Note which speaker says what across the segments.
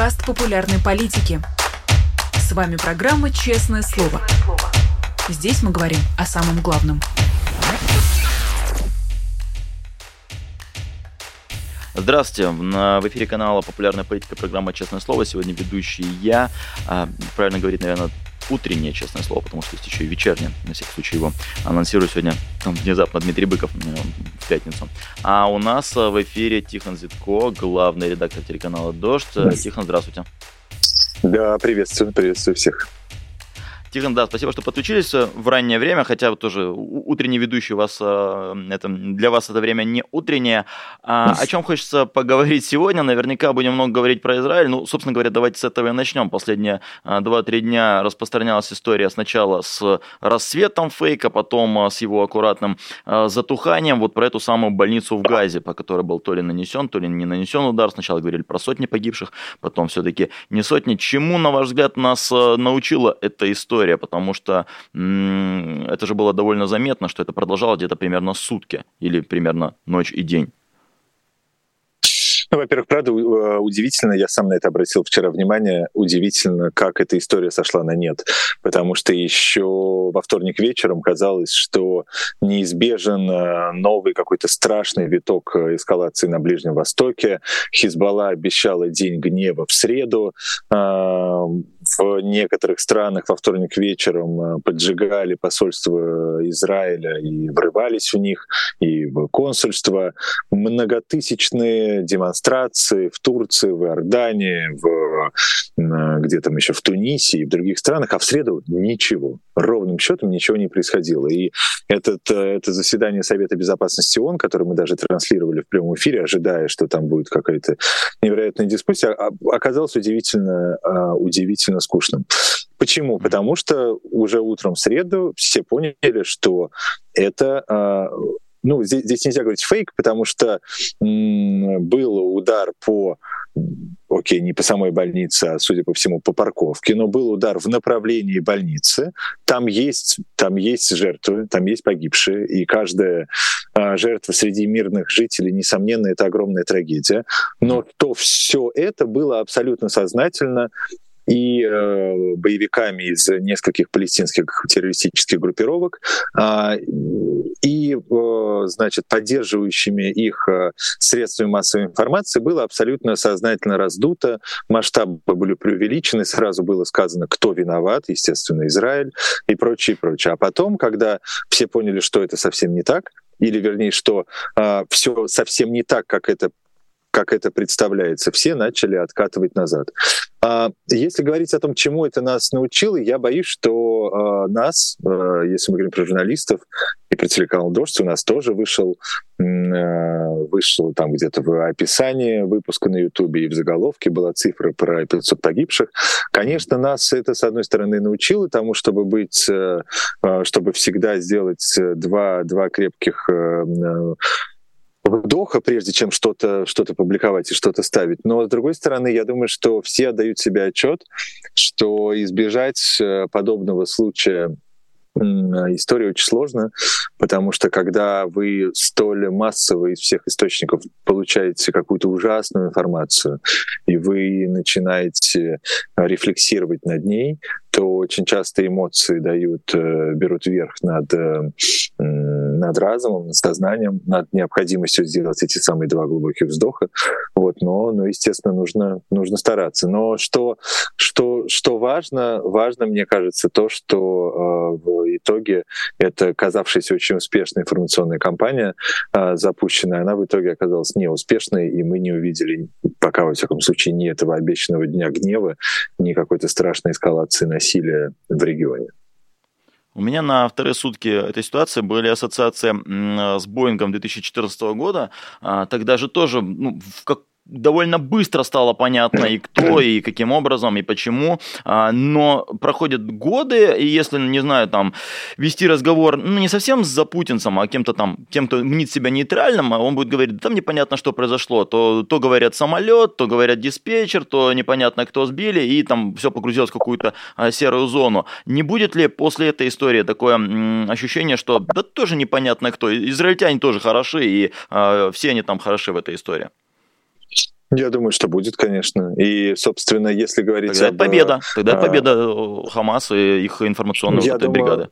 Speaker 1: подкаст популярной политики. С вами программа «Честное слово». Здесь мы говорим о самом главном.
Speaker 2: Здравствуйте, в эфире канала «Популярная политика» программа «Честное слово». Сегодня ведущий я, а, правильно говорить, наверное, утреннее, честное слово, потому что есть еще и вечернее. На всякий случай его анонсирую сегодня там, внезапно Дмитрий Быков э, в пятницу. А у нас э, в эфире Тихон Зитко, главный редактор телеканала «Дождь». Тихон, здравствуйте.
Speaker 3: Да, приветствую, приветствую всех.
Speaker 2: Тихон, да, спасибо, что подключились в раннее время, хотя вот тоже утренний ведущий у вас, э, это, для вас это время не утреннее. А, о чем хочется поговорить сегодня? Наверняка будем много говорить про Израиль. Ну, собственно говоря, давайте с этого и начнем. Последние 2-3 а, дня распространялась история сначала с рассветом фейка, потом с его аккуратным затуханием. Вот про эту самую больницу в Газе, по которой был то ли нанесен, то ли не нанесен удар. Сначала говорили про сотни погибших, потом все-таки не сотни. Чему, на ваш взгляд, нас научила эта история? История, потому что это же было довольно заметно, что это продолжалось где-то примерно сутки или примерно ночь и день.
Speaker 3: Ну, во-первых, правда, э, удивительно, я сам на это обратил вчера внимание, удивительно, как эта история сошла на нет. Потому что еще во вторник вечером казалось, что неизбежен э, новый какой-то страшный виток э, эскалации на Ближнем Востоке. Хизбалла обещала день гнева в среду в некоторых странах во вторник вечером э, поджигали посольство Израиля и врывались в них, и в консульство. Многотысячные демонстрации в Турции, в Иордании, в, э, где там еще в Тунисе и в других странах, а в среду ничего. Ровным счетом ничего не происходило. И этот, э, это заседание Совета Безопасности ООН, которое мы даже транслировали в прямом эфире, ожидая, что там будет какая-то невероятная дискуссия, а, оказалось удивительно, а, удивительно скучным. Почему? Потому что уже утром в среду все поняли, что это а, ну, здесь, здесь нельзя говорить фейк, потому что м, был удар по, окей, не по самой больнице, а, судя по всему, по парковке, но был удар в направлении больницы. Там есть, там есть жертвы, там есть погибшие, и каждая а, жертва среди мирных жителей, несомненно, это огромная трагедия. Но то все это было абсолютно сознательно и э, боевиками из нескольких палестинских террористических группировок, э, и, э, значит, поддерживающими их э, средствами массовой информации было абсолютно сознательно раздуто, масштабы были преувеличены, сразу было сказано, кто виноват, естественно, Израиль и прочее, прочее. А потом, когда все поняли, что это совсем не так, или вернее, что э, все совсем не так, как это как это представляется, все начали откатывать назад. А если говорить о том, чему это нас научило, я боюсь, что э, нас, э, если мы говорим про журналистов и про телеканал «Дождь», у нас тоже вышел, э, вышел там где-то в описании выпуска на Ютубе и в заголовке была цифра про 500 погибших. Конечно, нас это, с одной стороны, научило тому, чтобы быть, э, э чтобы всегда сделать два, два крепких э, вдоха, прежде чем что-то что публиковать и что-то ставить. Но, с другой стороны, я думаю, что все отдают себе отчет, что избежать э, подобного случая история очень сложно, потому что когда вы столь массово из всех источников получаете какую-то ужасную информацию, и вы начинаете рефлексировать над ней, то очень часто эмоции дают, э, берут верх над, э, над разумом, над сознанием, над необходимостью сделать эти самые два глубоких вздоха. Вот, но, но естественно, нужно, нужно стараться. Но что, что, что важно, важно, мне кажется, то, что э, в итоге эта казавшаяся очень успешная информационная кампания, запущенная, она в итоге оказалась неуспешной, и мы не увидели пока, во всяком случае, ни этого обещанного дня гнева, ни какой-то страшной эскалации насилия в регионе.
Speaker 2: У меня на вторые сутки этой ситуации были ассоциации с Боингом 2014 года. А, тогда же тоже ну, в, как, довольно быстро стало понятно и кто, и каким образом, и почему. А, но проходят годы, и если, не знаю, там, вести разговор, ну, не совсем с запутинцем, а кем-то там, тем, кто мнит себя нейтральным, а он будет говорить, там непонятно, что произошло. То, то говорят самолет, то говорят диспетчер, то непонятно, кто сбили, и там все погрузилось в какую-то а, серую зону. Не будет ли после этой истории такое ощущение, что да тоже непонятно кто, израильтяне тоже хороши, и э, все они там хороши в этой истории?
Speaker 3: Я думаю, что будет, конечно. И, собственно, если говорить
Speaker 2: Тогда об... победа. Тогда это победа э, Хамас и их информационной вот думаю, бригады.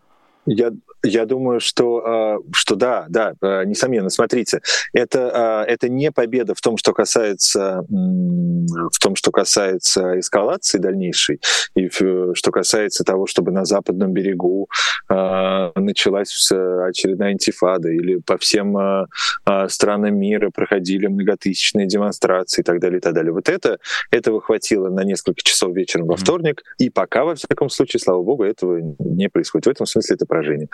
Speaker 3: Я, я думаю, что, а, что да, да, а, несомненно. Смотрите, это, а, это не победа в том, что касается, в том, что касается эскалации дальнейшей, и что касается того, чтобы на западном берегу началась очередная антифада, или по всем странам мира проходили многотысячные демонстрации и так далее, и так далее. Вот это, этого хватило на несколько часов вечером во вторник, и пока, во всяком случае, слава богу, этого не происходит. В этом смысле это поражение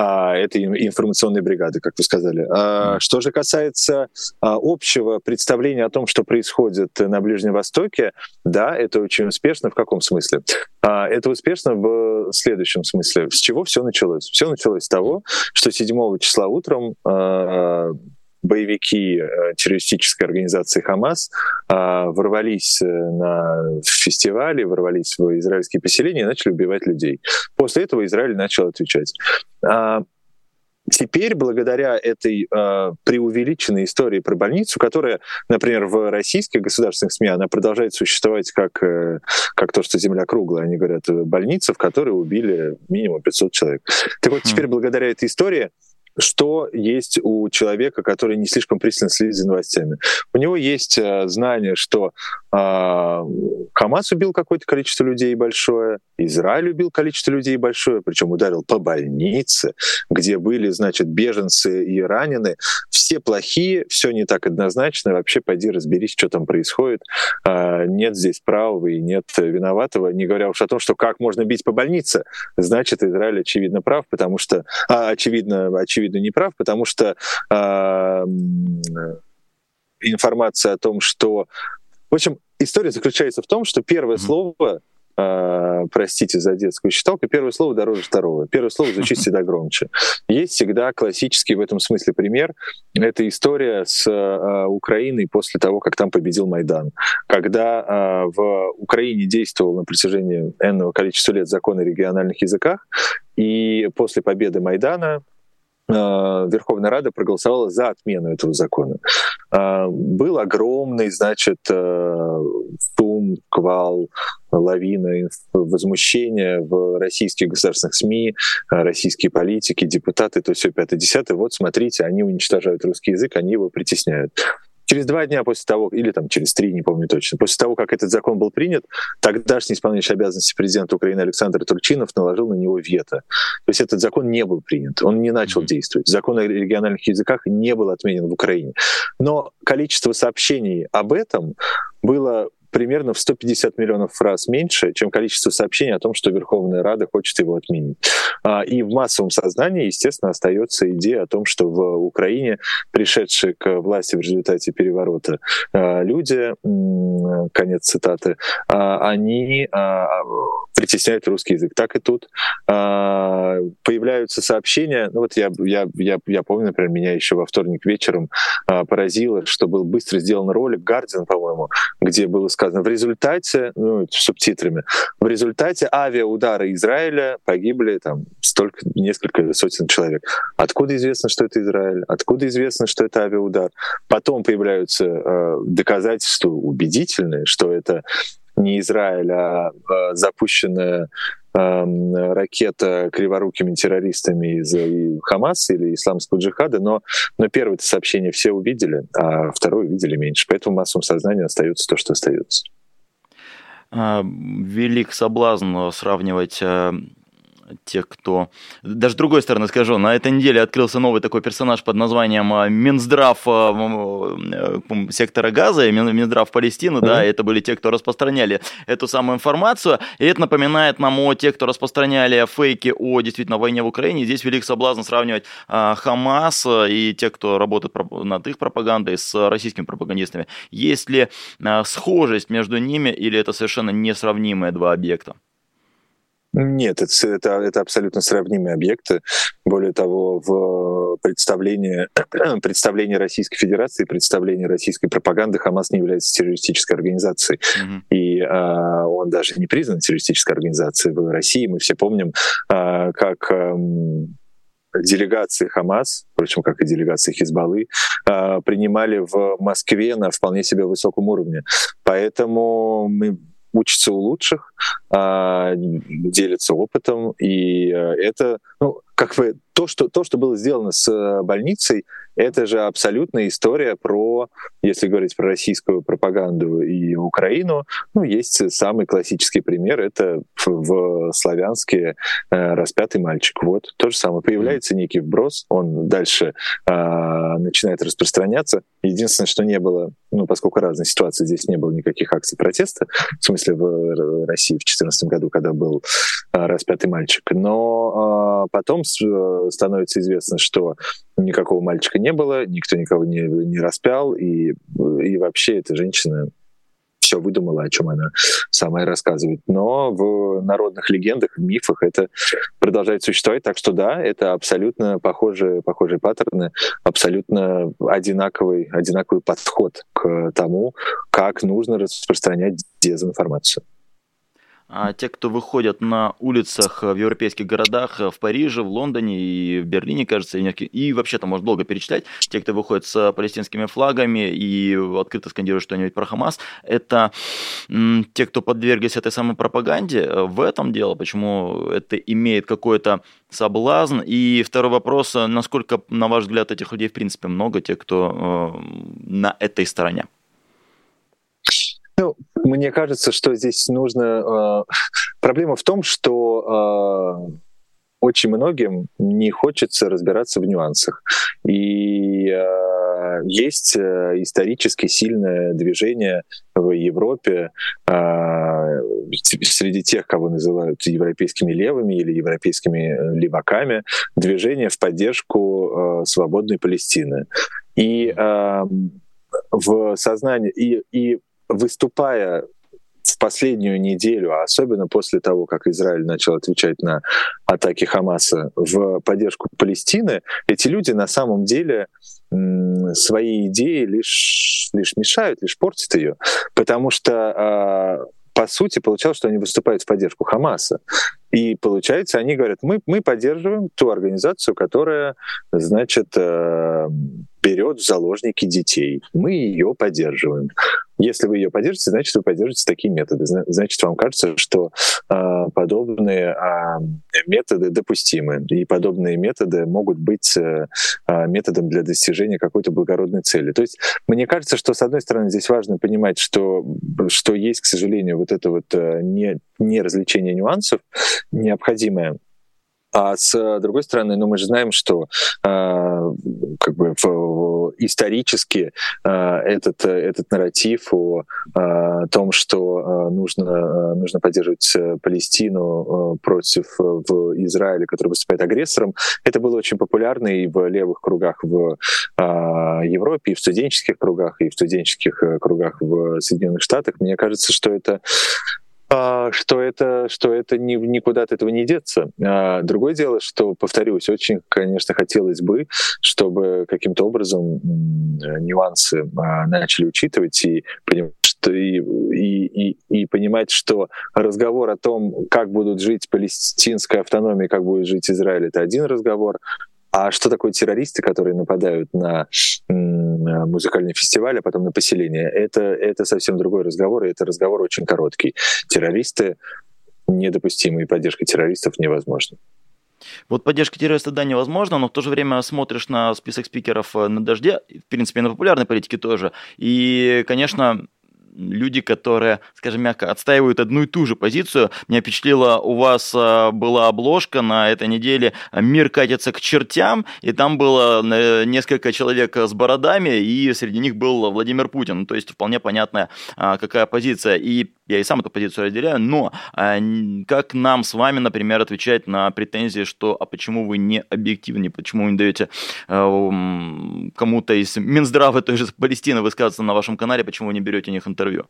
Speaker 3: а, этой информационной бригады, как вы сказали. А, что же касается а, общего представления о том, что происходит на Ближнем Востоке, да, это очень успешно. В каком смысле? А, это успешно в следующем смысле. С чего все началось? Все началось с того, что 7 числа утром а, боевики э, террористической организации Хамас а, ворвались э, на фестивали, ворвались в израильские поселения и начали убивать людей. После этого Израиль начал отвечать. А, теперь, благодаря этой э, преувеличенной истории про больницу, которая, например, в российских государственных СМИ, она продолжает существовать как, э, как то, что Земля круглая. Они говорят, больница, в которой убили минимум 500 человек. Так вот, теперь, благодаря этой истории, что есть у человека, который не слишком пристально следит за новостями. У него есть э, знание, что э, Хамас убил какое-то количество людей большое, Израиль убил количество людей большое, причем ударил по больнице, где были, значит, беженцы и ранены. Все плохие, все не так однозначно. Вообще, пойди разберись, что там происходит. Э, нет здесь правого и нет виноватого. Не говоря уж о том, что как можно бить по больнице, значит, Израиль очевидно прав, потому что, а, очевидно, очевидно не прав, потому что э, информация о том, что... В общем, история заключается в том, что первое mm-hmm. слово э, простите за детскую считалку, первое слово дороже второго. Первое слово звучит всегда громче. Есть всегда классический в этом смысле пример. Это история с э, Украиной после того, как там победил Майдан. Когда э, в Украине действовал на протяжении энного количества лет закон о региональных языках, и после победы Майдана Верховная Рада проголосовала за отмену этого закона. Э, был огромный, значит, э, шум, квал, лавина возмущения в российских государственных СМИ, российские политики, депутаты, то все пятое, десятое. Вот смотрите, они уничтожают русский язык, они его притесняют. Через два дня после того, или там через три, не помню точно, после того, как этот закон был принят, тогдашний исполняющий обязанности президента Украины Александр Турчинов наложил на него вето. То есть этот закон не был принят, он не начал действовать. Закон о региональных языках не был отменен в Украине. Но количество сообщений об этом было примерно в 150 миллионов фраз меньше, чем количество сообщений о том, что Верховная Рада хочет его отменить. А, и в массовом сознании, естественно, остается идея о том, что в Украине пришедшие к власти в результате переворота а, люди, конец цитаты, а, они притесняют русский язык. Так и тут появляются сообщения. Ну вот я, я, я, я помню, например, меня еще во вторник вечером поразило, что был быстро сделан ролик, Guardian, по-моему, где было сказано, в результате, ну, субтитрами, в результате авиаудара Израиля погибли там столько, несколько сотен человек. Откуда известно, что это Израиль? Откуда известно, что это авиаудар? Потом появляются э, доказательства убедительные, что это не Израиль, а э, запущенная ракета криворукими террористами из Хамаса или исламского джихада, но, но первое сообщение все увидели, а второе увидели меньше. Поэтому в массовом сознании остается то, что остается.
Speaker 2: А, велик соблазн сравнивать тех, кто... Даже с другой стороны скажу, на этой неделе открылся новый такой персонаж под названием а, Минздрав а, э, сектора Газа, Минздрав Палестины, mm-hmm. да, это были те, кто распространяли эту самую информацию, и это напоминает нам о тех, кто распространяли фейки о действительно войне в Украине. Здесь велик соблазн сравнивать а, Хамас и тех, кто работает над их пропагандой с российскими пропагандистами. Есть ли схожесть между ними или это совершенно несравнимые два объекта?
Speaker 3: Нет, это, это, это абсолютно сравнимые объекты. Более того, в представлении, представлении Российской Федерации, представлении российской пропаганды Хамас не является террористической организацией. Mm-hmm. И а, он даже не признан террористической организацией в России. Мы все помним, а, как... А, делегации Хамас, впрочем, как и делегации Хизбаллы, э, принимали в Москве на вполне себе высоком уровне. Поэтому мы учатся у лучших, э, делятся опытом, и э, это, ну, как бы то, что, то, что было сделано с э, больницей, это же абсолютная история про, если говорить про российскую пропаганду и Украину, ну, есть самый классический пример, это в, славянске э, распятый мальчик. Вот, то же самое. Появляется некий вброс, он дальше э, начинает распространяться. Единственное, что не было, ну, поскольку разные ситуации, здесь не было никаких акций протеста, в смысле в России в 2014 году, когда был э, распятый мальчик. Но э, потом э, становится известно, что никакого мальчика не было, никто никого не, не распял, и, и вообще эта женщина все выдумала, о чем она сама и рассказывает. Но в народных легендах, в мифах это продолжает существовать. Так что да, это абсолютно похожие, похожие паттерны, абсолютно одинаковый, одинаковый подход к тому, как нужно распространять дезинформацию.
Speaker 2: А те, кто выходят на улицах в европейских городах, в Париже, в Лондоне и в Берлине, кажется, и вообще там можно долго перечислять, те, кто выходит с палестинскими флагами и открыто скандируют что-нибудь про Хамас, это те, кто подверглись этой самой пропаганде. В этом дело, почему это имеет какой-то соблазн. И второй вопрос, насколько, на ваш взгляд, этих людей в принципе много, те, кто э, на этой стороне?
Speaker 3: Ну, мне кажется, что здесь нужно... Э, проблема в том, что э, очень многим не хочется разбираться в нюансах. И э, есть э, исторически сильное движение в Европе э, среди тех, кого называют европейскими левыми или европейскими э, леваками, движение в поддержку э, свободной Палестины. И э, в сознании и, и выступая в последнюю неделю, а особенно после того, как Израиль начал отвечать на атаки Хамаса в поддержку Палестины, эти люди на самом деле свои идеи лишь, лишь мешают, лишь портят ее. Потому что а, по сути, получалось, что они выступают в поддержку Хамаса. И получается, они говорят, мы, мы поддерживаем ту организацию, которая, значит, э, берет в заложники детей. Мы ее поддерживаем. Если вы ее поддержите, значит, вы поддержите такие методы. Значит, вам кажется, что э, подобные э, методы допустимы, и подобные методы могут быть э, методом для достижения какой-то благородной цели. То есть мне кажется, что, с одной стороны, здесь важно понимать, что, что есть, к сожалению, вот это вот э, не, не развлечение нюансов необходимое а с другой стороны, ну, мы же знаем, что э, как бы в, исторически э, этот, этот нарратив о э, том, что э, нужно, э, нужно поддерживать Палестину против в Израиле, который выступает агрессором, это было очень популярно и в левых кругах в э, Европе, и в студенческих кругах, и в студенческих кругах в Соединенных Штатах. Мне кажется, что это что это, что это ни, никуда от этого не деться. А, другое дело, что, повторюсь, очень, конечно, хотелось бы, чтобы каким-то образом нюансы а, начали учитывать и понимать, что и, и, и, и понимать, что разговор о том, как будут жить палестинская автономия, как будет жить Израиль, это один разговор, а что такое террористы, которые нападают на музыкальный фестиваль, а потом на поселение? Это, это совсем другой разговор, и это разговор очень короткий. Террористы недопустимы, и поддержка террористов невозможна.
Speaker 2: Вот поддержка террориста, да, невозможно, но в то же время смотришь на список спикеров э, на «Дожде», в принципе, на популярной политике тоже, и, конечно, люди, которые, скажем мягко, отстаивают одну и ту же позицию. Меня впечатлило, у вас а, была обложка на этой неделе «Мир катится к чертям», и там было э, несколько человек с бородами, и среди них был Владимир Путин. То есть вполне понятная, а, какая позиция. И я и сам эту позицию разделяю, но а, как нам с вами, например, отвечать на претензии, что а почему вы не объективны, почему вы не даете кому-то из Минздрава той же Палестины высказываться на вашем канале, почему вы не берете у них интервью?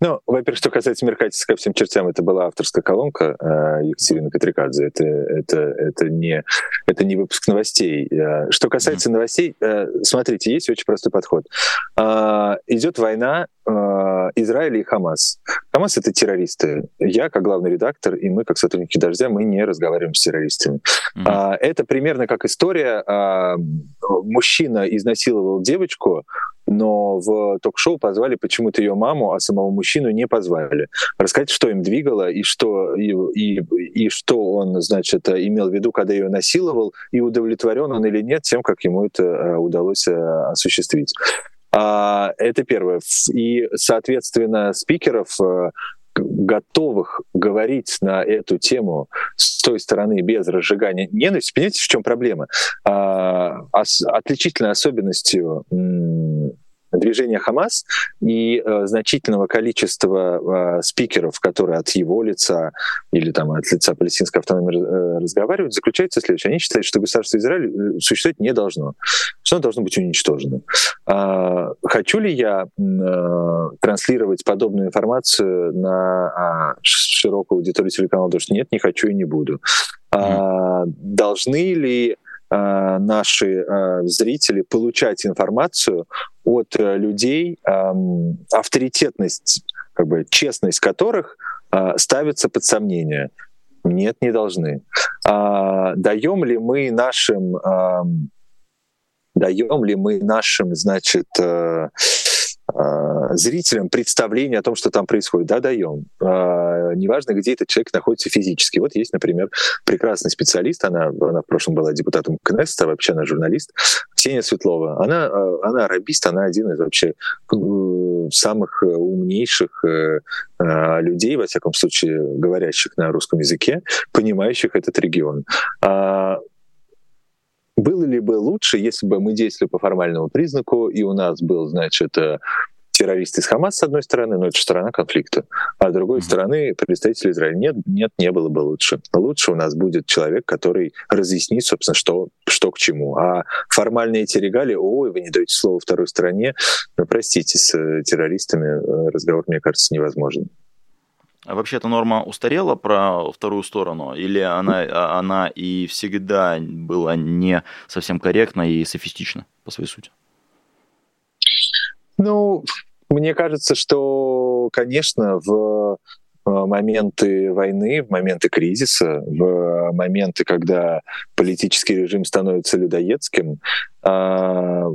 Speaker 3: Ну, во-первых, что касается Меркатиса ко всем чертям, это была авторская колонка э, Екатерины Петрикадзе. Это, это, это, не, это не выпуск новостей. Э, что касается mm-hmm. новостей, э, смотрите, есть очень простой подход. Э, идет война, э, Израиль и Хамас. Хамас — это террористы. Я, как главный редактор, и мы, как сотрудники «Дождя», мы не разговариваем с террористами. Mm-hmm. Это примерно как история. Мужчина изнасиловал девочку, но в ток-шоу позвали почему-то ее маму, а самого мужчину не позвали. Рассказать, что им двигало и что, и, и, и что он, значит, имел в виду, когда ее насиловал, и удовлетворен он или нет тем, как ему это э, удалось э, осуществить. А, это первое. И, соответственно, спикеров э, готовых говорить на эту тему с той стороны без разжигания ненависти. Понимаете, в чем проблема? А, отличительной особенностью движения Хамас и э, значительного количества э, спикеров, которые от его лица или там, от лица палестинской автономии э, разговаривают, заключается в следующем. Они считают, что государство Израиль э, существовать не должно, что оно должно быть уничтожено. А, хочу ли я э, транслировать подобную информацию на а, широкую аудиторию телеканала «Дождь»? Нет, не хочу и не буду. А, должны ли наши э, зрители получать информацию от э, людей, эм, авторитетность, как бы честность которых ставится под сомнение. Нет, не должны. А, даем ли мы нашим эм, даем ли мы нашим, значит, зрителям представление о том, что там происходит. Да, даем. А, неважно, где этот человек находится физически. Вот есть, например, прекрасный специалист, она, она в прошлом была депутатом КНЕСТа, а вообще она журналист, Ксения Светлова. Она, она арабист, она один из вообще самых умнейших э, людей, во всяком случае, говорящих на русском языке, понимающих этот регион было ли бы лучше, если бы мы действовали по формальному признаку, и у нас был, значит, э, террорист из Хамас, с одной стороны, но это сторона конфликта, а с другой mm-hmm. стороны представитель Израиля. Нет, нет, не было бы лучше. Лучше у нас будет человек, который разъяснит, собственно, что, что к чему. А формальные эти регалии, ой, вы не даете слово второй стороне, ну, простите, с э, террористами э, разговор, мне кажется, невозможен.
Speaker 2: А вообще эта норма устарела про вторую сторону, или она, а, она и всегда была не совсем корректна и софистична по своей сути?
Speaker 3: Ну, мне кажется, что, конечно, в э, моменты войны, в моменты кризиса, в моменты, когда политический режим становится людоедским, а,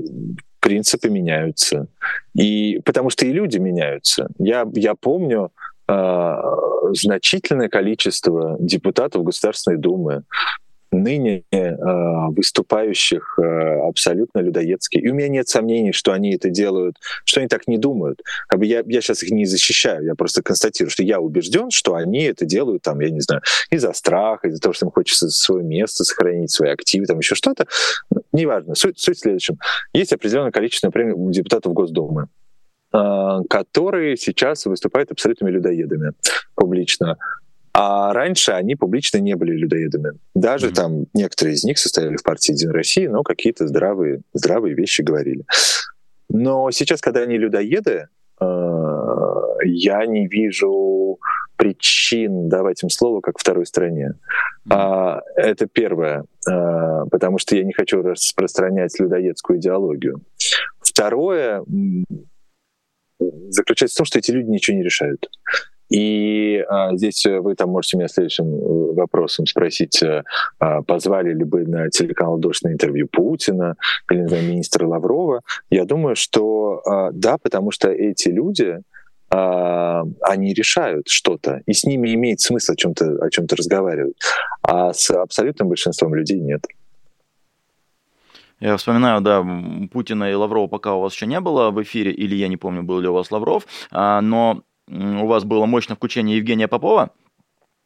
Speaker 3: принципы меняются. И потому что и люди меняются. Я, я помню, значительное количество депутатов Государственной Думы, ныне э, выступающих э, абсолютно людоедски. И у меня нет сомнений, что они это делают, что они так не думают. Как бы я, я сейчас их не защищаю, я просто констатирую, что я убежден, что они это делают, там, я не знаю, из-за страха, из-за того, что им хочется свое место сохранить, свои активы, там еще что-то. Неважно. Суть, суть в следующем. Есть определенное количество, например, депутатов Госдумы. А, которые сейчас выступают абсолютными людоедами публично. А раньше они публично не были людоедами. Даже mm-hmm. там некоторые из них состояли в партии Единой России, но какие-то здравые, здравые вещи говорили. Но сейчас, когда они людоеды, а, я не вижу причин давать им слово как второй стране. Mm-hmm. Это первое, потому что я не хочу распространять людоедскую идеологию. Второе, заключается в том, что эти люди ничего не решают. И а, здесь вы там можете меня следующим э, вопросом спросить, а, позвали ли бы на телеканал «Дождь» на интервью Путина или, не знаю, министра Лаврова. Я думаю, что а, да, потому что эти люди, а, они решают что-то, и с ними имеет смысл о чем-то о чем-то разговаривать. А с абсолютным большинством людей нет.
Speaker 2: Я вспоминаю, да, Путина и Лаврова пока у вас еще не было в эфире, или я не помню, был ли у вас Лавров, а, но у вас было мощное включение Евгения Попова,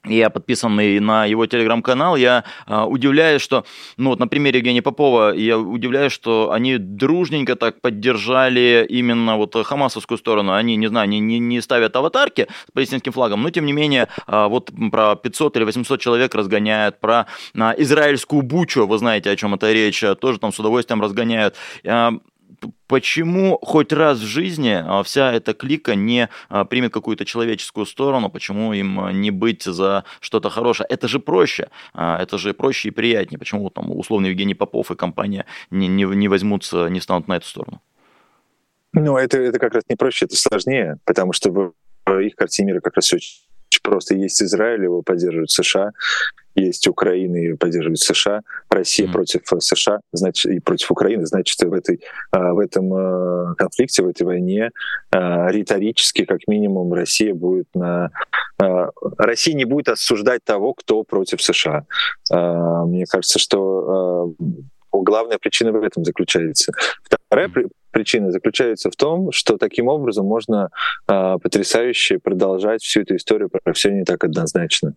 Speaker 2: я подписанный на его телеграм-канал, я э, удивляюсь, что, ну вот на примере Евгения Попова, я удивляюсь, что они дружненько так поддержали именно вот хамасовскую сторону. Они, не знаю, не, не, не ставят аватарки с палестинским флагом, но тем не менее э, вот про 500 или 800 человек разгоняют, про э, израильскую бучу, вы знаете, о чем это речь, тоже там с удовольствием разгоняют. Э, почему хоть раз в жизни а, вся эта клика не а, примет какую-то человеческую сторону, почему им а, не быть за что-то хорошее? Это же проще, это же проще и приятнее. Почему там условно Евгений Попов и компания не, не, не возьмутся, не станут на эту сторону?
Speaker 3: Ну, это, это как раз не проще, это сложнее, потому что в их картине мира как раз очень просто. Есть Израиль, его поддерживают США, есть Украина и поддерживает США, Россия mm-hmm. против США, значит, и против Украины, значит, в, этой, а, в этом а, конфликте, в этой войне риторически, как минимум, Россия будет на... Россия не будет осуждать того, кто против США. Мне кажется, что главная причина в этом заключается. Вторая причина заключается в том, что таким образом можно э, потрясающе продолжать всю эту историю про все не так однозначно.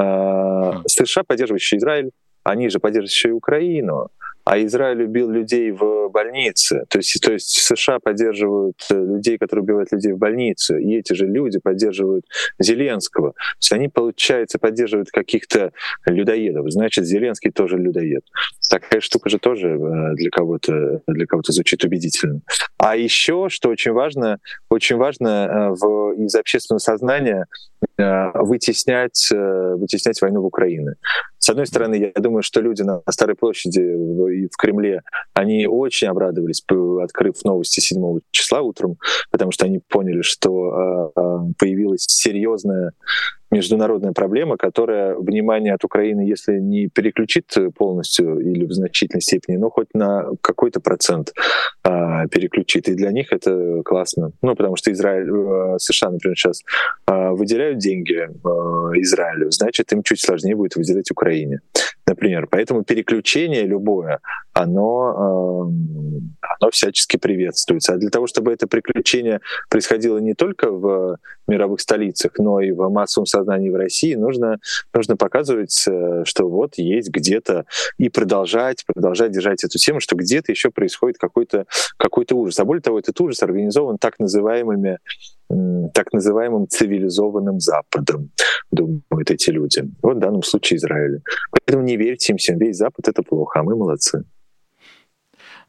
Speaker 3: Э, США, поддерживающие Израиль, они же поддерживают еще и Украину а Израиль убил людей в больнице. То есть, то есть США поддерживают э, людей, которые убивают людей в больнице, и эти же люди поддерживают Зеленского. То есть они, получается, поддерживают каких-то людоедов. Значит, Зеленский тоже людоед. Такая штука же тоже э, для кого-то для кого-то звучит убедительно. А еще, что очень важно, очень важно э, в, из общественного сознания вытеснять, вытеснять войну в Украине. С одной стороны, я думаю, что люди на Старой площади и в Кремле, они очень обрадовались, открыв новости 7 числа утром, потому что они поняли, что появилась серьезная международная проблема, которая внимание от Украины, если не переключит полностью или в значительной степени, но хоть на какой-то процент а, переключит. И для них это классно. Ну, потому что Израиль, э, США, например, сейчас а, выделяют деньги а, Израилю, значит, им чуть сложнее будет выделять Украине например. Поэтому переключение любое, оно, эм, оно всячески приветствуется. А для того, чтобы это приключение происходило не только в мировых столицах, но и в массовом сознании в России, нужно, нужно показывать, э, что вот есть где-то и продолжать, продолжать держать эту тему, что где-то еще происходит какой-то какой ужас. А более того, этот ужас организован так называемыми так называемым цивилизованным Западом, думают эти люди. Вот в данном случае Израиль. Поэтому не верьте им всем, весь Запад — это плохо, а мы молодцы.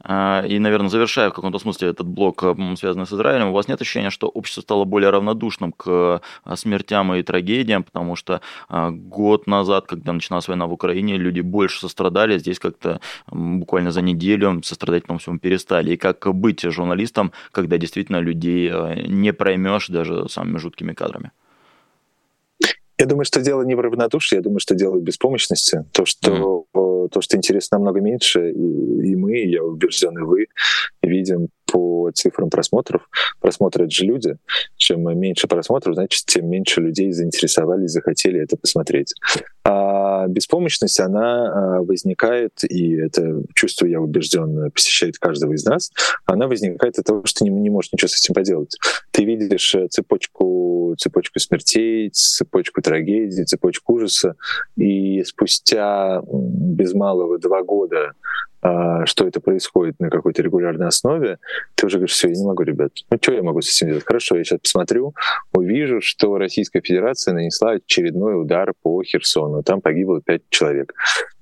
Speaker 2: А, и, наверное, завершая в каком-то смысле этот блок, связанный с Израилем, у вас нет ощущения, что общество стало более равнодушным к а, смертям и трагедиям, потому что а, год назад, когда начиналась война в Украине, люди больше сострадали, здесь как-то буквально за неделю сострадать по всему перестали. И как быть журналистом, когда действительно людей не проймешь даже самыми жуткими кадрами?
Speaker 3: Я думаю, что дело не в равнодушии, я думаю, что дело в беспомощности. То, что, mm. то, что интересно намного меньше, и, и мы, я убежден, и вы видим по цифрам просмотров. Просмотры — это же люди. Чем меньше просмотров, значит, тем меньше людей заинтересовались, захотели это посмотреть. А беспомощность, она а, возникает, и это чувство, я убежден, посещает каждого из нас, она возникает от того, что не, не можешь ничего с этим поделать. Ты видишь э, цепочку, цепочку смертей, цепочку трагедий, цепочку ужаса, и спустя без малого два года что это происходит на какой-то регулярной основе, ты уже говоришь, все, я не могу, ребят. Ну, что я могу с этим делать? Хорошо, я сейчас посмотрю, увижу, что Российская Федерация нанесла очередной удар по Херсону. Там погибло пять человек.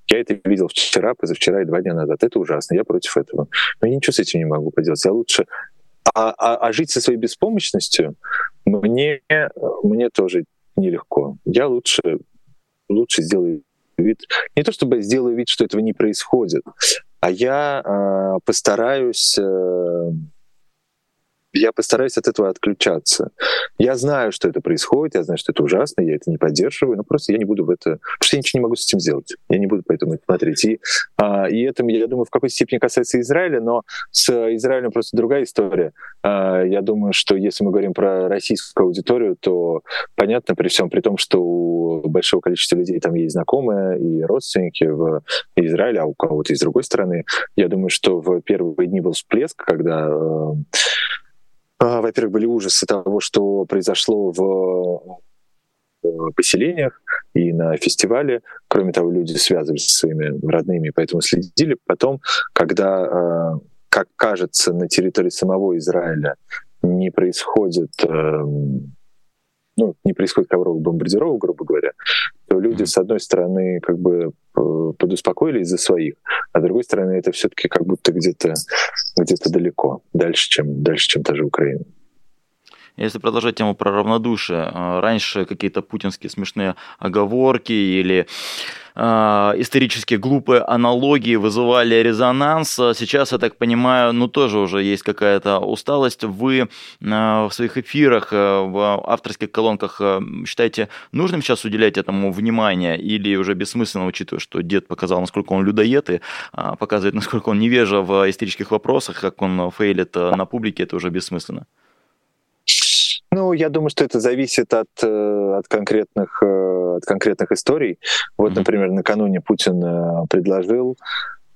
Speaker 3: Я это видел вчера, позавчера и два дня назад. Это ужасно, я против этого. Но я ничего с этим не могу поделать. Я лучше... А, а, а жить со своей беспомощностью мне, мне тоже нелегко. Я лучше, лучше сделаю вид, не то чтобы сделаю вид, что этого не происходит, а я э, постараюсь э, я постараюсь от этого отключаться. Я знаю, что это происходит, я знаю, что это ужасно, я это не поддерживаю, но просто я не буду в это... Потому что я ничего не могу с этим сделать. Я не буду поэтому это смотреть. И, а, и это, я думаю, в какой степени касается Израиля, но с Израилем просто другая история. А, я думаю, что если мы говорим про российскую аудиторию, то понятно при всем, при том, что у большого количества людей там есть знакомые и родственники в Израиле, а у кого-то из другой стороны. Я думаю, что в первые дни был всплеск, когда э, во-первых, были ужасы того, что произошло в поселениях и на фестивале. Кроме того, люди связывались со своими родными, поэтому следили. Потом, когда, а, как кажется, на территории самого Израиля не происходит эм, ну, не происходит ковровых бомбардировок, грубо говоря, то люди, с одной стороны, как бы э, подуспокоились за своих, а с другой стороны, это все-таки как будто где-то где далеко, дальше, чем, дальше, чем та же Украина.
Speaker 2: Если продолжать тему про равнодушие, э, раньше какие-то путинские смешные оговорки или э, исторически глупые аналогии вызывали резонанс. Сейчас, я так понимаю, ну тоже уже есть какая-то усталость. Вы э, в своих эфирах, в авторских колонках считаете нужным сейчас уделять этому внимание или уже бессмысленно, учитывая, что дед показал, насколько он людоед и показывает, насколько он невежа в исторических вопросах, как он фейлит на публике, это уже бессмысленно?
Speaker 3: Ну, я думаю, что это зависит от, э, от, конкретных, э, от конкретных историй. Вот, например, накануне Путин э, предложил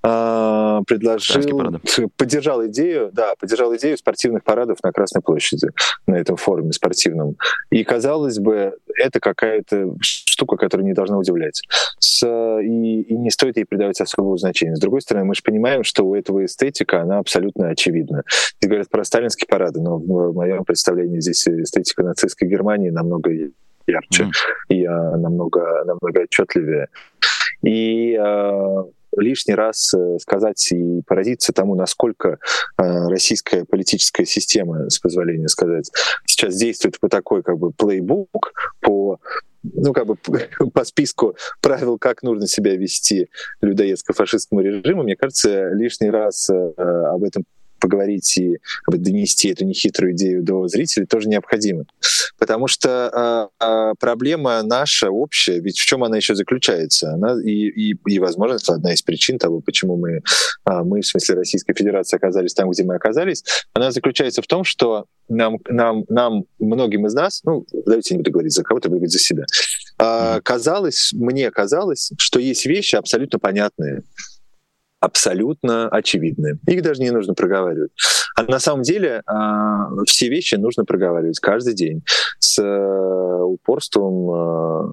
Speaker 3: предложил, поддержал идею, да, поддержал идею спортивных парадов на Красной площади, на этом форуме спортивном. И, казалось бы, это какая-то штука, которая не должна удивлять. С, и, и не стоит ей придавать особого значения. С другой стороны, мы же понимаем, что у этого эстетика, она абсолютно очевидна. Здесь говорят про сталинские парады, но в моем представлении здесь эстетика нацистской Германии намного ярче mm. и а, намного, намного отчетливее. И а, лишний раз э, сказать и поразиться тому, насколько э, российская политическая система, с позволения сказать, сейчас действует по такой как бы плейбук, по ну, как бы по списку правил, как нужно себя вести людоедско-фашистскому режиму, мне кажется, лишний раз э, об этом поговорить и донести эту нехитрую идею до зрителей тоже необходимо. Потому что э, проблема наша общая, ведь в чем она еще заключается? Она и, и, и возможно, это одна из причин того, почему мы, э, мы, в смысле Российской Федерации, оказались там, где мы оказались, она заключается в том, что нам, нам, нам многим из нас, ну, давайте не буду говорить за кого-то, буду говорить за себя, э, казалось, мне казалось, что есть вещи абсолютно понятные, абсолютно очевидны. Их даже не нужно проговаривать. А на самом деле а, все вещи нужно проговаривать каждый день с э, упорством э,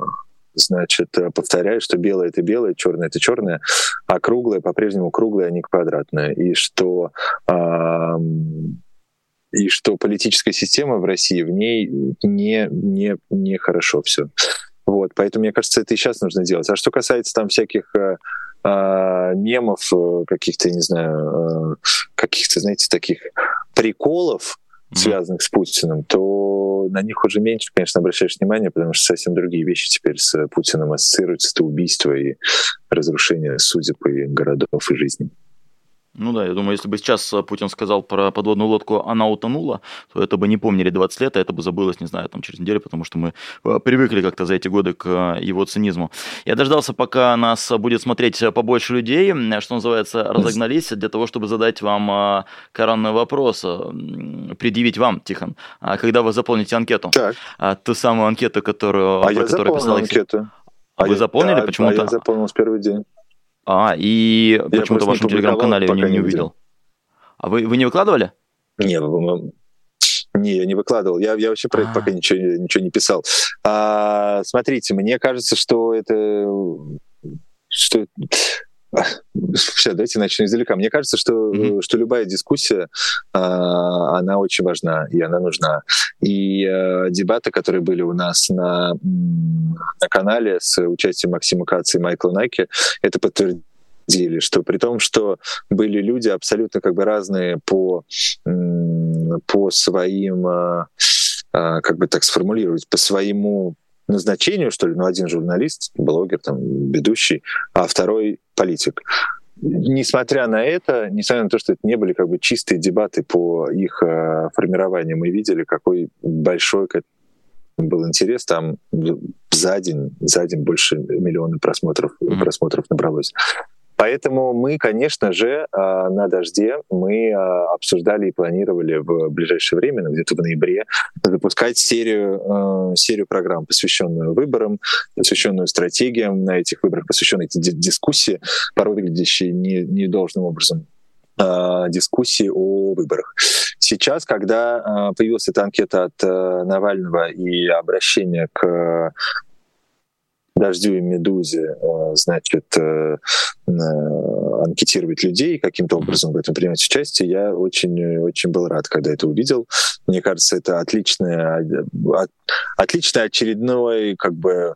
Speaker 3: значит, повторяю, что белое это белое, черное это черное, а круглое по-прежнему круглое, а не квадратное. И что и что политическая система в России в ней не, не, не хорошо все. Вот, поэтому, мне кажется, это и сейчас нужно делать. А что касается там всяких э, мемов, э, каких-то, не знаю, э, каких-то, знаете, таких приколов, связанных с Путиным, то на них уже меньше, конечно, обращаешь внимание, потому что совсем другие вещи теперь с Путиным ассоциируются. Это убийство и разрушение судеб и городов и жизни.
Speaker 2: Ну да, я думаю, если бы сейчас э, Путин сказал про подводную лодку, она утонула, то это бы не помнили 20 лет, а это бы забылось, не знаю, там через неделю, потому что мы э, привыкли как-то за эти годы к э, его цинизму. Я дождался, пока нас будет смотреть побольше людей, что называется, разогнались для того, чтобы задать вам коронный вопрос, предъявить вам, Тихон, а когда вы заполните анкету. Так. А, ту самую анкету, которую,
Speaker 3: а я которую писал анкету.
Speaker 2: А, а вы заполнили
Speaker 3: да,
Speaker 2: почему-то?
Speaker 3: А я заполнил с первый день.
Speaker 2: А, и почему-то в вашем телеграм-канале я не, не увидел. А вы, вы не выкладывали?
Speaker 3: Не, не, я не выкладывал. Я, я вообще про это пока ничего, ничего не писал. А, смотрите, мне кажется, что это что Сейчас, давайте начну издалека. Мне кажется, что, mm-hmm. что любая дискуссия, а, она очень важна, и она нужна. И э, дебаты, которые были у нас на, на канале с участием Максима Каца и Майкла Найки, это подтвердили, что при том, что были люди абсолютно как бы разные по, по своим, а, а, как бы так сформулировать, по своему назначению, что ли, ну, один журналист, блогер, там, ведущий, а второй политик. Несмотря на это, несмотря на то, что это не были как бы чистые дебаты по их э, формированию, мы видели, какой большой был интерес. Там за день, за день больше миллиона просмотров, mm-hmm. просмотров набралось. Поэтому мы, конечно же, а, на «Дожде» мы а, обсуждали и планировали в ближайшее время, ну, где-то в ноябре, запускать серию, а, серию программ, посвященную выборам, посвященную стратегиям на этих выборах, посвященную дискуссии, порой выглядящие не, не должным образом дискуссии о выборах. Сейчас, когда появилась эта анкета от Навального и обращение к дождю и медузе, э, значит, э, э, анкетировать людей, каким-то образом в этом принимать участие, я очень, очень был рад, когда это увидел. Мне кажется, это отличное, отличное очередное, как бы,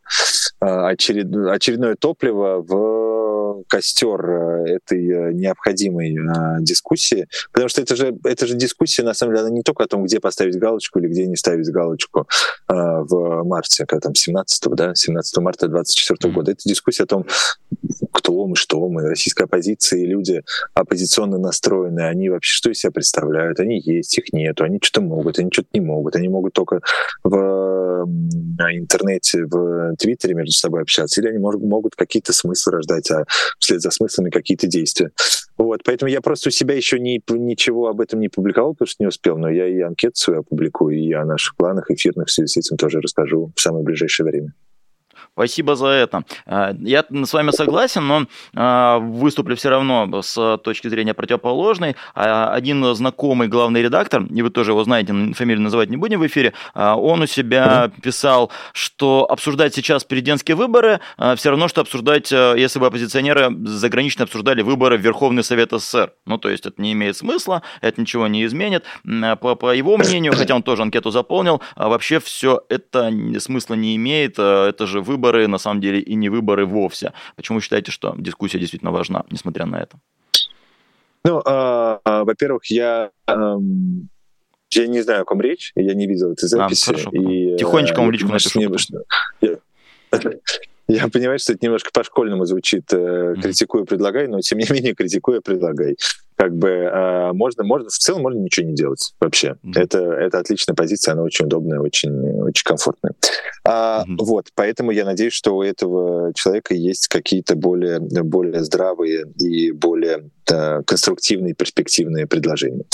Speaker 3: очеред, очередное топливо в костер этой необходимой дискуссии, потому что это же, это же дискуссия, на самом деле, она не только о том, где поставить галочку или где не ставить галочку в марте, когда там 17, да, 17 марта 2024 года. Это дискуссия о том, кто мы, что мы, российская оппозиция и люди оппозиционно настроенные, они вообще что из себя представляют? Они есть, их нету, они что-то могут, они что-то не могут, они могут только в интернете, в Твиттере между собой общаться, или они могут, могут какие-то смыслы рождать, а вслед за смыслами какие-то действия. Вот, поэтому я просто у себя еще не, ничего об этом не публиковал, потому что не успел, но я и анкету свою опубликую, и о наших планах эфирных в связи с этим тоже расскажу в самое ближайшее время.
Speaker 2: Спасибо за это. А, я с вами согласен, но а, выступлю все равно с точки зрения противоположной. А, один знакомый главный редактор, и вы тоже его знаете, фамилию называть не будем в эфире, он у себя писал, что обсуждать сейчас президентские выборы все равно, что обсуждать, если бы оппозиционеры загранично обсуждали выборы в Верховный Совет СССР. Ну, то есть это не имеет смысла, это ничего не изменит. По, по его мнению, хотя он тоже анкету заполнил, вообще все это смысла не имеет, это же выборы выборы, на самом деле, и не выборы вовсе. Почему считаете, что дискуссия действительно важна, несмотря на это?
Speaker 3: Ну, э, э, во-первых, я э, я не знаю, о ком речь, я не видел этой записи. А,
Speaker 2: и, Тихонечко вам личку напишу.
Speaker 3: Я, я понимаю, что это немножко по-школьному звучит, э, критикую, предлагай, но тем не менее критикую, предлагай. Как бы э, можно, можно, в целом можно ничего не делать вообще. Mm-hmm. Это, это отличная позиция, она очень удобная, очень, очень комфортная. А, mm-hmm. Вот, поэтому я надеюсь, что у этого человека есть какие-то более, более здравые и более да, конструктивные, перспективные предложения.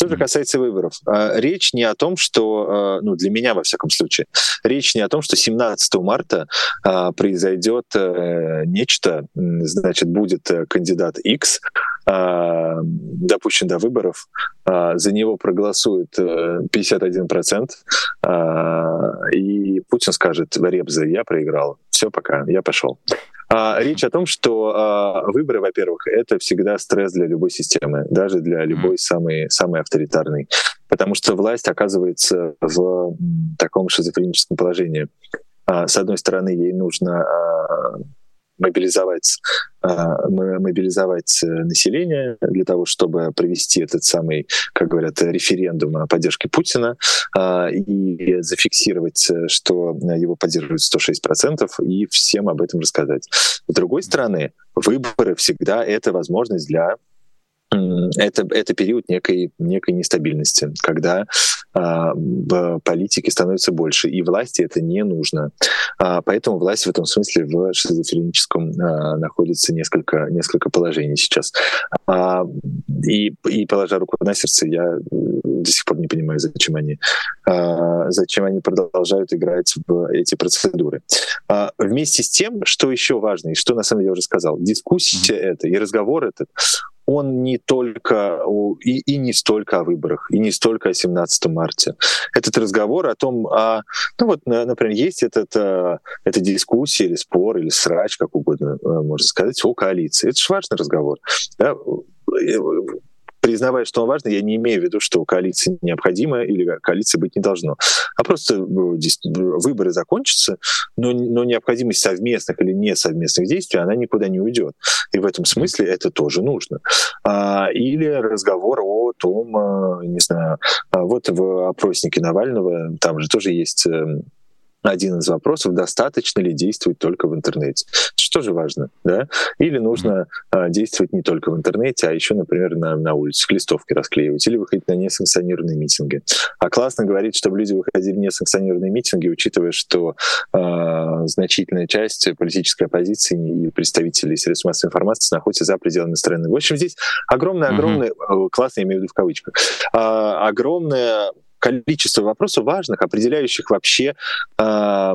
Speaker 3: Что же касается выборов, а, речь не о том, что, а, ну, для меня, во всяком случае, речь не о том, что 17 марта а, произойдет э, нечто, значит, будет э, кандидат X, допущен до выборов, за него проголосует 51%, э, и Путин скажет, Ребза, я проиграл, все, пока, я пошел. А, речь о том, что а, выборы, во-первых, это всегда стресс для любой системы, даже для любой самой, самой авторитарной. Потому что власть оказывается в таком шизофреническом положении. А, с одной стороны, ей нужно а, мобилизовать, а, мобилизовать э, население для того, чтобы провести этот самый, как говорят, референдум о поддержке Путина а, и зафиксировать, э, что его поддерживают 106%, и всем об этом рассказать. С другой стороны, выборы всегда это возможность для это, это период некой, некой нестабильности, когда а, политики становится больше, и власти это не нужно. А, поэтому власть в этом смысле в шизофреническом а, находится несколько, несколько положений сейчас. А, и, и положа руку на сердце, я до сих пор не понимаю, зачем они, а, зачем они продолжают играть в эти процедуры. А, вместе с тем, что еще важно, и что на самом деле я уже сказал, дискуссия mm-hmm. это и разговор этот, он не только и, и не столько о выборах, и не столько о 17 марте. Этот разговор о том, а, ну вот, например, есть этот, а, эта дискуссия или спор, или срач, как угодно а, можно сказать, о коалиции. Это же важный разговор. Да? Признавая, что он важный, я не имею в виду, что коалиция необходима или коалиции быть не должно. А просто э, выборы закончатся, но, но необходимость совместных или не совместных действий, она никуда не уйдет. И в этом смысле это тоже нужно. А, или разговор о том, а, не знаю, вот в опроснике Навального, там же тоже есть один из вопросов, достаточно ли действовать только в интернете. Что же важно, да? Или нужно а, действовать не только в интернете, а еще, например, на, на улице, листовки расклеивать, или выходить на несанкционированные миссинги. А классно говорить, чтобы люди выходили в несанкционированные митинги, учитывая, что а, значительная часть политической оппозиции и представителей средств массовой информации находится за пределами страны. В общем, здесь огромное-огромное, mm-hmm. классно, я имею в виду в кавычках, а, огромное количество вопросов важных, определяющих вообще э,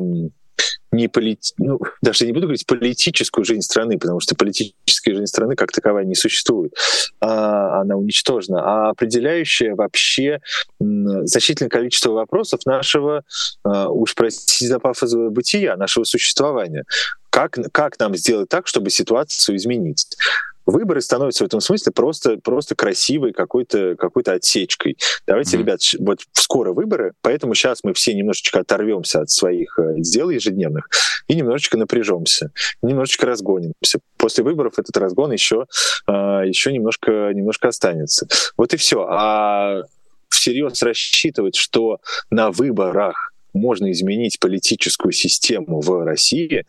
Speaker 3: не полит... ну, даже не буду говорить политическую жизнь страны, потому что политическая жизнь страны как таковая не существует, а, она уничтожена, а определяющая вообще значительное количество вопросов нашего, а, уж простите за пафосовое бытия, нашего существования. Как, как нам сделать так, чтобы ситуацию изменить? Выборы становятся в этом смысле просто, просто красивой какой-то какой отсечкой. Давайте, mm-hmm. ребят, вот скоро выборы, поэтому сейчас мы все немножечко оторвемся от своих э, дел ежедневных и немножечко напряжемся, немножечко разгонимся. После выборов этот разгон еще, а, еще немножко, немножко останется. Вот и все. А всерьез рассчитывать, что на выборах можно изменить политическую систему в России,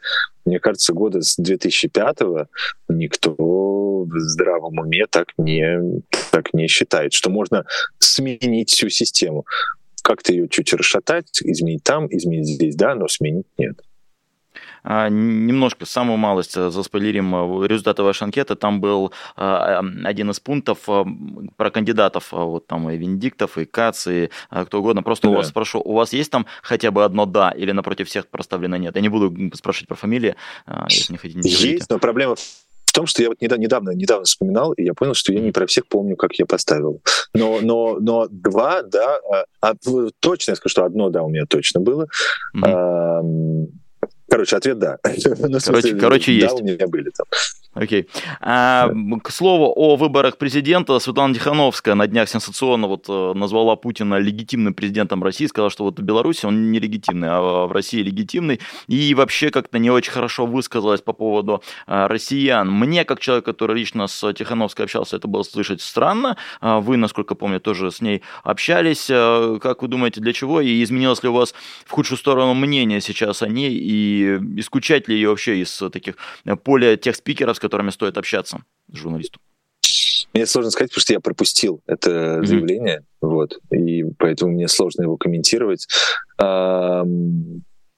Speaker 3: мне кажется, года с 2005-го никто в здравом уме так не, так не считает, что можно сменить всю систему. Как-то ее чуть расшатать, изменить там, изменить здесь, да, но сменить нет.
Speaker 2: А, немножко, самую малость э, заспойлерим э, результаты вашей анкеты. Там был а, один из пунктов э, про кандидатов, вот там и Венедиктов, и Кац, и кто угодно. Просто да. у вас спрошу, у вас есть там хотя бы одно «да» или напротив всех проставлено «нет»? Я не буду спрашивать про фамилии, если не хотите. Не
Speaker 3: есть, но проблема в том, что я вот недавно, недавно вспоминал, и я понял, что я не про всех помню, как я поставил. Но, но, но два, да, а, а точно я скажу, что одно, да, у меня точно было. Mm-hmm. Короче, ответ да.
Speaker 2: Ну, короче, короче есть.
Speaker 3: Да, у меня были там.
Speaker 2: Окей. А, к слову о выборах президента, Светлана Тихановская на днях сенсационно вот э, назвала Путина легитимным президентом России, сказала, что вот в Беларуси он не легитимный, а в России легитимный, и вообще как-то не очень хорошо высказалась по поводу а, россиян. Мне, как человек, который лично с Тихановской общался, это было слышать странно. А, вы, насколько помню, тоже с ней общались. А, как вы думаете, для чего? И изменилось ли у вас в худшую сторону мнение сейчас о ней? И исключать ли ее вообще из таких поля тех спикеров, которыми стоит общаться журналисту?
Speaker 3: Мне сложно сказать, потому что я пропустил это заявление, mm-hmm. вот, и поэтому мне сложно его комментировать.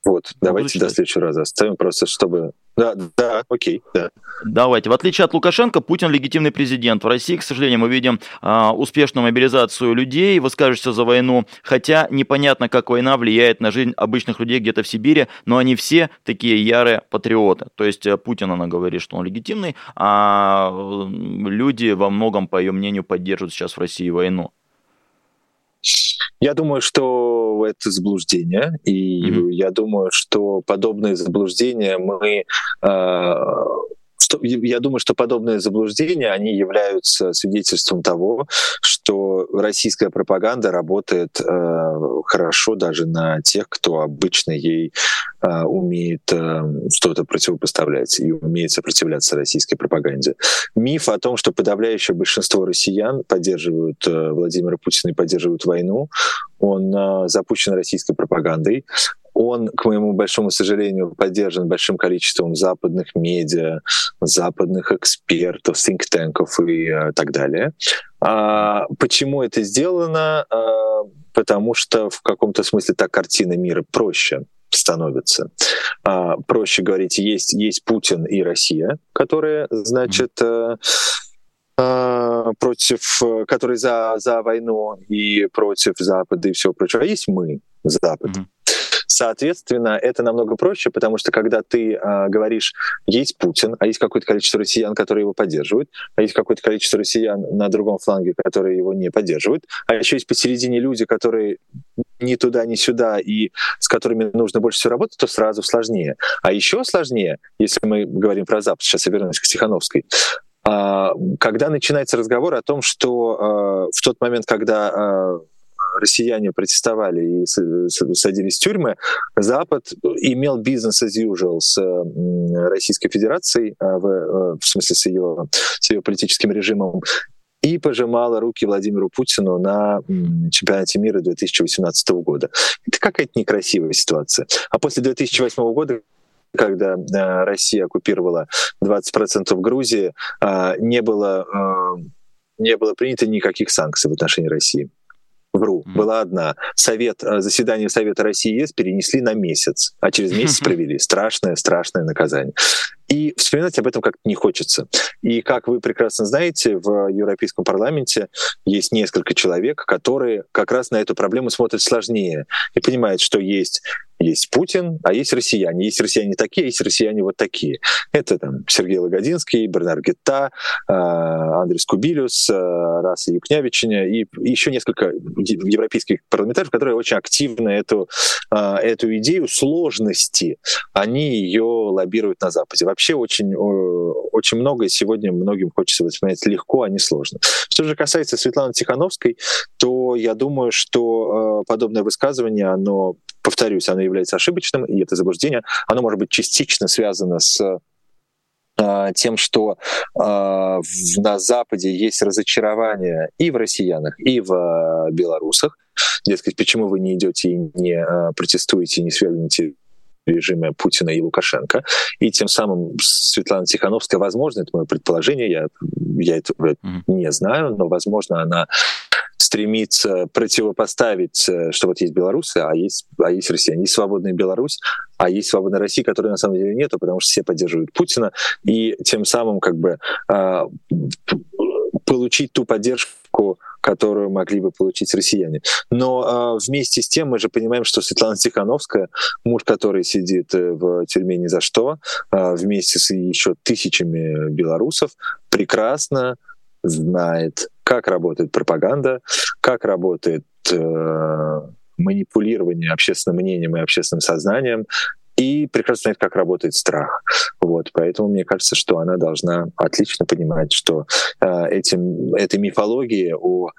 Speaker 3: Вот, ну, давайте до следующего раза оставим просто, чтобы... Да, да, окей, да.
Speaker 2: Давайте. В отличие от Лукашенко, Путин легитимный президент. В России, к сожалению, мы видим а, успешную мобилизацию людей, вы скажете за войну, хотя непонятно, как война влияет на жизнь обычных людей где-то в Сибири, но они все такие ярые патриоты. То есть э, Путин, она говорит, что он легитимный, а люди во многом, по ее мнению, поддерживают сейчас в России войну.
Speaker 3: Я думаю, что это заблуждение, и mm-hmm. я думаю, что подобные заблуждения мы э, что, я думаю, что подобные заблуждения, они являются свидетельством того, что российская пропаганда работает э, хорошо даже на тех, кто обычно ей э, умеет э, что-то противопоставлять и умеет сопротивляться российской пропаганде. Миф о том, что подавляющее большинство россиян поддерживают э, Владимира Путина и поддерживают войну, он э, запущен российской пропагандой. Он, к моему большому сожалению, поддержан большим количеством западных медиа, западных экспертов, think-танков и э, так далее. А почему это сделано? А, потому что в каком-то смысле так картина мира проще становится. А, проще говорить, есть, есть Путин и Россия, которые, значит, mm-hmm против, которые за, за войну и против Запада и всего прочего, а есть мы, Запад. Mm-hmm. Соответственно, это намного проще, потому что когда ты э, говоришь, есть Путин, а есть какое-то количество россиян, которые его поддерживают, а есть какое-то количество россиян на другом фланге, которые его не поддерживают, а еще есть посередине люди, которые ни туда, ни сюда, и с которыми нужно больше всего работать, то сразу сложнее. А еще сложнее, если мы говорим про Запад, сейчас я вернусь к Тихановской, а, когда начинается разговор о том, что а, в тот момент, когда россияне протестовали и садились в тюрьмы, Запад имел бизнес as usual с Российской Федерацией, а, в, э, в смысле с ее, с ее политическим режимом, и пожимала руки Владимиру Путину на чемпионате мира 2018 года. Это какая-то некрасивая ситуация. А после 2008 года когда э, Россия оккупировала 20% Грузии, э, не было, э, не было принято никаких санкций в отношении России. Вру, была одна. Совет, э, заседание Совета России и ЕС перенесли на месяц, а через месяц провели. Страшное, страшное наказание. И вспоминать об этом как-то не хочется. И как вы прекрасно знаете, в Европейском парламенте есть несколько человек, которые как раз на эту проблему смотрят сложнее и понимают, что есть есть Путин, а есть россияне. Есть россияне такие, а есть россияне вот такие. Это там Сергей Лагодинский, Бернар Гетта, Андрей Скубилюс, Раса Юкнявичиня и еще несколько европейских парламентариев, которые очень активно эту, эту идею сложности, они ее лоббируют на Западе. Вообще очень, очень много сегодня многим хочется воспринимать легко, а не сложно. Что же касается Светланы Тихановской, то я думаю, что подобное высказывание, оно повторюсь, оно является ошибочным, и это заблуждение, оно может быть частично связано с а, тем, что э, на Западе есть разочарование и в россиянах, и в э, белорусах. Дескать, почему вы не идете и не э, протестуете, не свергнете режима Путина и Лукашенко. И тем самым Светлана Тихановская, возможно, это мое предположение, я, я это mm-hmm. не знаю, но, возможно, она стремится противопоставить, э, что вот есть белорусы, а есть, а есть россияне. Есть свободная Беларусь, а есть свободная Россия, которой на самом деле нету, потому что все поддерживают Путина, и тем самым как бы э, получить ту поддержку, которую могли бы получить россияне. Но э, вместе с тем мы же понимаем, что Светлана Тихановская, муж который сидит э, в тюрьме ни за что, э, вместе с еще тысячами белорусов, прекрасно знает, как работает пропаганда, как работает э, манипулирование общественным мнением и общественным сознанием, и прекрасно знает, как работает страх. Вот, поэтому мне кажется, что она должна отлично понимать, что э, этим, этой мифологии о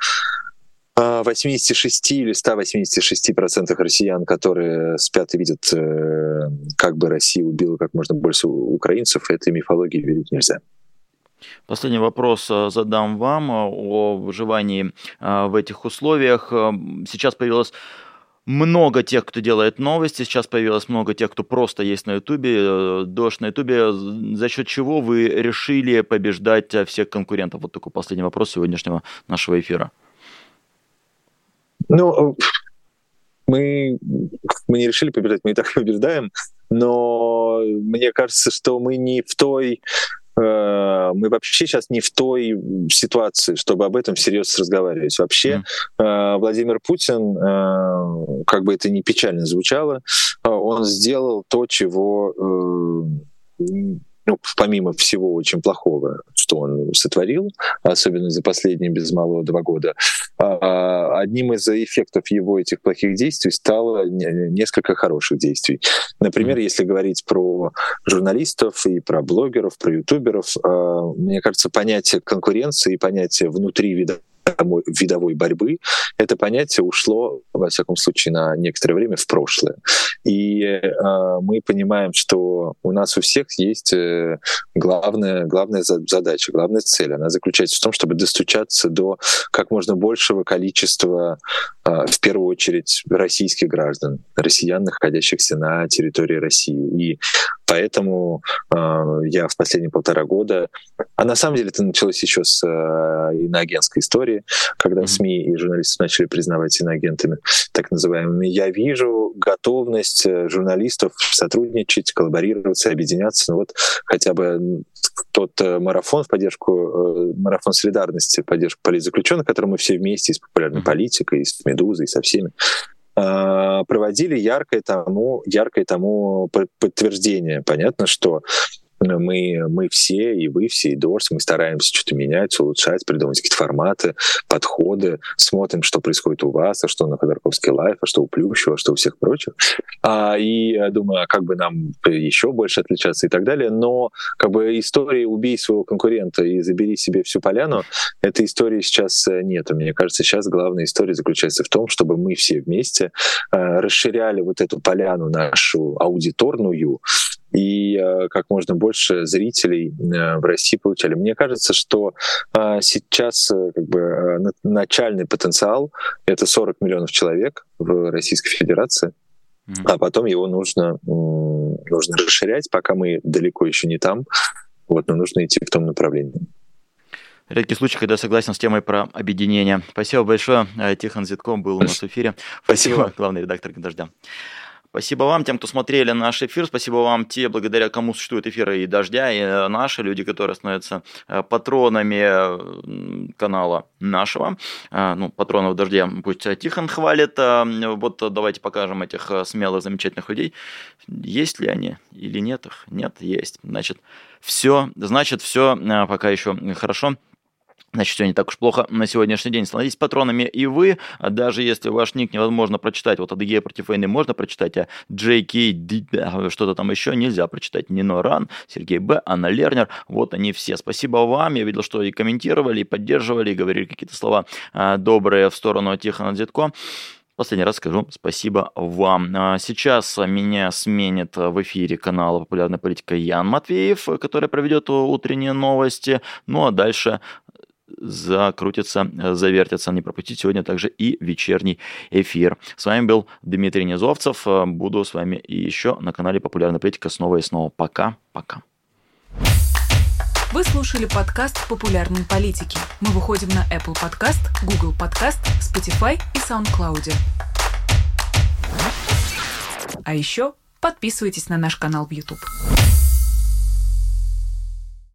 Speaker 3: 86 или 186 процентах россиян, которые спят и видят, э, как бы Россия убила как можно больше украинцев, этой мифологии верить нельзя.
Speaker 2: Последний вопрос э, задам вам э, о выживании э, в этих условиях. Сейчас появилось много тех, кто делает новости, сейчас появилось много тех, кто просто есть на Ютубе, дождь на Ютубе. За счет чего вы решили побеждать всех конкурентов? Вот такой последний вопрос сегодняшнего нашего эфира.
Speaker 3: Ну, мы, мы не решили побеждать, мы и так побеждаем, но мне кажется, что мы не в той мы вообще сейчас не в той ситуации, чтобы об этом всерьез разговаривать. Вообще mm. Владимир Путин, э, как бы это ни печально звучало, он сделал то, чего ну, помимо всего очень плохого, что он сотворил, особенно за последние без малого два года, а, одним из эффектов его этих плохих действий стало несколько хороших действий. Например, если говорить про журналистов и про блогеров, про ютуберов, а, мне кажется, понятие конкуренции и понятие внутри вида видовой борьбы, это понятие ушло, во всяком случае, на некоторое время в прошлое. И э, мы понимаем, что у нас у всех есть э, главная, главная задача, главная цель. Она заключается в том, чтобы достучаться до как можно большего количества, э, в первую очередь, российских граждан, россиян, находящихся на территории России. И поэтому э, я в последние полтора года, а на самом деле это началось еще с э, иноагентской истории, когда СМИ и журналисты начали признавать иноагентами, так называемыми, я вижу готовность э, журналистов сотрудничать, коллаборироваться, объединяться. Ну вот хотя бы тот э, марафон в поддержку, э, марафон солидарности в поддержку политзаключенных, который мы все вместе с популярной политикой, и с «Медузой», и со всеми проводили яркое тому, яркое тому подтверждение. Понятно, что мы, мы все, и вы все, и Дорс, мы стараемся что-то менять, улучшать, придумать какие-то форматы, подходы, смотрим, что происходит у вас, а что на Ходорковский лайф, а что у Плющева, а что у всех прочих. А, и думаю, а как бы нам еще больше отличаться и так далее. Но как бы истории «убей своего конкурента и забери себе всю поляну» — этой истории сейчас нет. Мне кажется, сейчас главная история заключается в том, чтобы мы все вместе э, расширяли вот эту поляну нашу аудиторную, и э, как можно больше зрителей э, в России получали. Мне кажется, что э, сейчас как бы начальный потенциал — это 40 миллионов человек в Российской Федерации, а потом его нужно, нужно расширять, пока мы далеко еще не там, вот, но нужно идти в том направлении.
Speaker 2: Редкий случай, когда согласен с темой про объединение. Спасибо большое. Тихон Зитком был у нас в эфире. Спасибо, Спасибо. главный редактор «Дождя». Спасибо вам, тем, кто смотрели наш эфир. Спасибо вам, те, благодаря кому существуют эфиры и «Дождя», и наши люди, которые становятся э, патронами канала нашего. Э, ну, патронов «Дождя» пусть Тихон хвалит. Э, вот давайте покажем этих смелых, замечательных людей. Есть ли они или нет их? Нет, есть. Значит, все, значит, все пока еще хорошо. Значит, все не так уж плохо на сегодняшний день. Становитесь патронами и вы, а даже если ваш ник невозможно прочитать, вот Адыгея против войны можно прочитать, а JK, что-то там еще нельзя прочитать. Нино Ран, Сергей Б, Анна Лернер, вот они все. Спасибо вам, я видел, что и комментировали, и поддерживали, и говорили какие-то слова а, добрые в сторону Тихона Дзитко. Последний раз скажу спасибо вам. А сейчас меня сменит в эфире канала «Популярная политика» Ян Матвеев, который проведет утренние новости. Ну а дальше закрутится, завертится. Не пропустить сегодня также и вечерний эфир. С вами был Дмитрий Низовцев. Буду с вами еще на канале «Популярная политика» снова и снова. Пока-пока.
Speaker 1: Вы слушали подкаст «Популярные политики». Мы выходим на Apple Podcast, Google Podcast, Spotify и SoundCloud. А еще подписывайтесь на наш канал в YouTube.